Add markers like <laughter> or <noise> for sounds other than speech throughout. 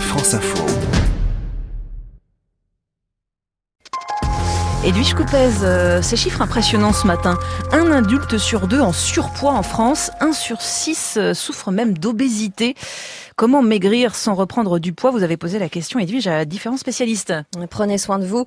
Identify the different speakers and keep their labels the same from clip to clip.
Speaker 1: France Info.
Speaker 2: Edwige Coupez, euh, ces chiffres impressionnants ce matin. Un adulte sur deux en surpoids en France, un sur six euh, souffre même d'obésité. Comment maigrir sans reprendre du poids? Vous avez posé la question, Edwige, à différents spécialistes.
Speaker 3: Prenez soin de vous.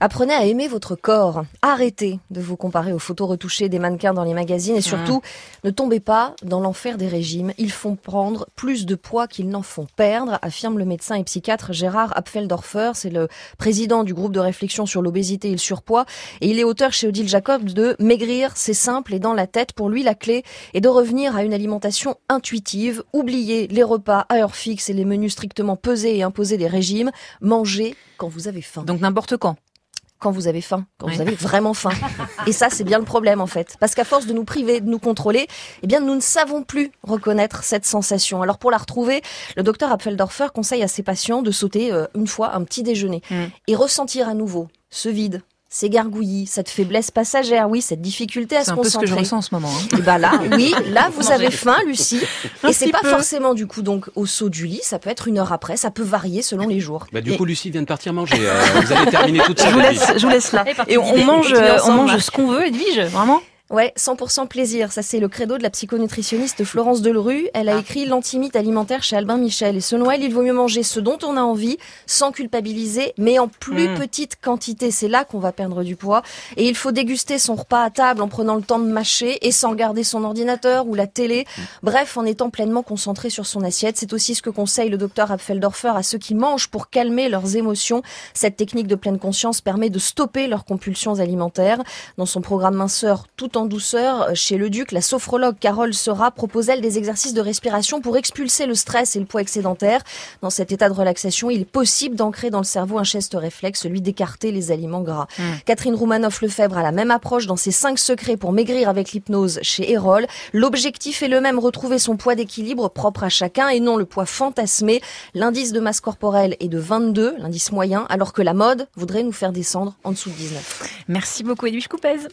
Speaker 3: Apprenez à aimer votre corps. Arrêtez de vous comparer aux photos retouchées des mannequins dans les magazines et surtout, ne tombez pas dans l'enfer des régimes. Ils font prendre plus de poids qu'ils n'en font perdre, affirme le médecin et psychiatre Gérard Apfeldorfer. C'est le président du groupe de réflexion sur l'obésité et le surpoids. Et il est auteur chez Odile Jacob de Maigrir, c'est simple et dans la tête. Pour lui, la clé est de revenir à une alimentation intuitive. Oubliez les repas à heure fixe et les menus strictement pesés et imposés des régimes. Mangez quand vous avez faim.
Speaker 2: Donc n'importe quand
Speaker 3: quand vous avez faim, quand vous avez vraiment faim. <laughs> Et ça, c'est bien le problème en fait, parce qu'à force de nous priver, de nous contrôler, eh bien, nous ne savons plus reconnaître cette sensation. Alors pour la retrouver, le docteur Apfeldorfer conseille à ses patients de sauter euh, une fois un petit déjeuner mm. et ressentir à nouveau ce vide, ces gargouillis, cette faiblesse passagère, oui, cette difficulté à se concentrer.
Speaker 2: C'est un peu ce que je ressens en ce moment. Hein.
Speaker 3: Et bah là, <laughs> oui, là vous avez faim, Lucie, et c'est pas forcément du coup donc au saut du lit, ça peut être une heure après, ça peut varier selon les jours.
Speaker 4: Bah du coup, Lucie vient de partir manger. Euh, vous allez terminer toute ça.
Speaker 2: Je vous laisse, je vous laisse là. Et on mange, on mange ce qu'on veut, Edwige, vraiment?
Speaker 3: Ouais, 100% plaisir. Ça, c'est le credo de la psychonutritionniste Florence Delerue. Elle a ah. écrit L'antimite alimentaire chez Albin Michel. Et selon elle, il vaut mieux manger ce dont on a envie, sans culpabiliser, mais en plus mmh. petite quantité. C'est là qu'on va perdre du poids. Et il faut déguster son repas à table en prenant le temps de mâcher et sans regarder son ordinateur ou la télé. Mmh. Bref, en étant pleinement concentré sur son assiette. C'est aussi ce que conseille le docteur Apfeldorfer à ceux qui mangent pour calmer leurs émotions. Cette technique de pleine conscience permet de stopper leurs compulsions alimentaires. Dans son programme minceur, tout en en douceur euh, chez le duc. La sophrologue Carole Sera propose elle des exercices de respiration pour expulser le stress et le poids excédentaire. Dans cet état de relaxation, il est possible d'ancrer dans le cerveau un geste réflexe, celui d'écarter les aliments gras. Hmm. Catherine Roumanoff-Lefebvre a la même approche dans ses cinq secrets pour maigrir avec l'hypnose chez Erol. L'objectif est le même, retrouver son poids d'équilibre propre à chacun et non le poids fantasmé. L'indice de masse corporelle est de 22, l'indice moyen, alors que la mode voudrait nous faire descendre en dessous de 19.
Speaker 2: Merci beaucoup Edwige Coupez.